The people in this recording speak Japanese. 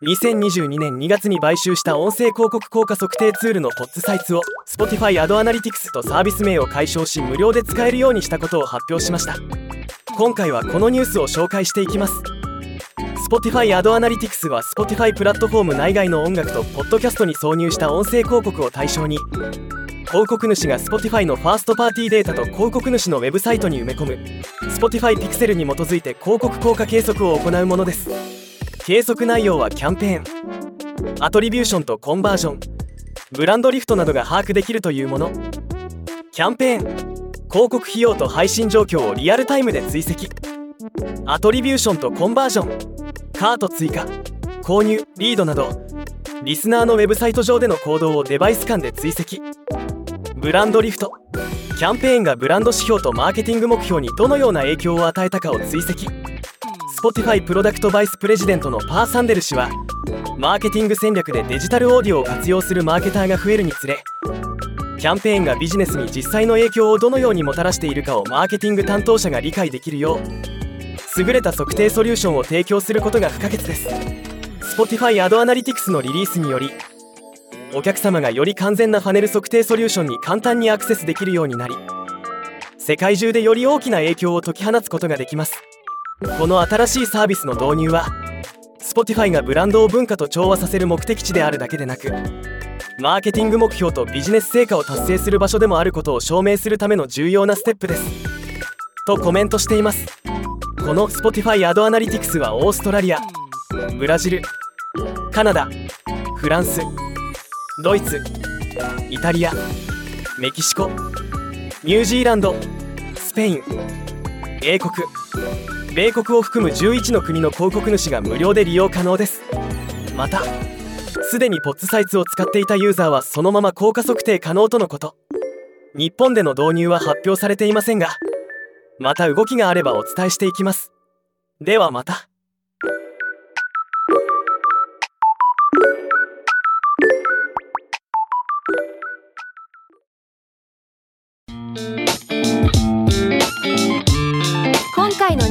2022年2月に買収した音声広告効果測定ツールのポッツサイツを Spotify アドアナリティクスとサービス名を解消し無料で使えるようにしたことを発表しました。今回はこのニュースを紹介していきます。Spotify アドアナリティクスは Spotify プラットフォーム内外の音楽とポッドキャストに挿入した音声広告を対象に広告主が Spotify のファーストパーティーデータと広告主のウェブサイトに埋め込む。Spotify Pixel に基づいて広告効果計測を行うものです。計測内容はキャンペーン。アトリビューションとコンバージョン。ブランドリフトなどが把握できるというもの。キャンペーン。広告費用と配信状況をリアルタイムで追跡。アトリビューションとコンバージョン。カート追加。購入リードなど。リスナーのウェブサイト上での行動をデバイス間で追跡。ブランドリフト。キャンペーンがブランド指標とマーケティング目標にどのような影響を与えたかを追跡。Spotify プロダクトバイスプレジデントのパー・サンデル氏はマーケティング戦略でデジタルオーディオを活用するマーケターが増えるにつれキャンペーンがビジネスに実際の影響をどのようにもたらしているかをマーケティング担当者が理解できるよう優れた測定ソリューションを提供することが不可欠です。Spotify アドアナリティクスのリリースによりお客様がより完全なパネル測定ソリューションに簡単にアクセスできるようになり世界中でより大きな影響を解き放つことができます。この新しいサービスの導入は Spotify がブランドを文化と調和させる目的地であるだけでなくマーケティング目標とビジネス成果を達成する場所でもあることを証明するための重要なステップです。とコメントしています。この Spotify アドアナリティクスはオーストラリアブラジルカナダフランスドイツイタリアメキシコニュージーランドスペイン英国。米国を含む11の国の広告主が無料で利用可能です。またすでにポッツサイツを使っていたユーザーはそのまま効果測定可能とのこと。日本での導入は発表されていませんがまた動きがあればお伝えしていきます。ではまた。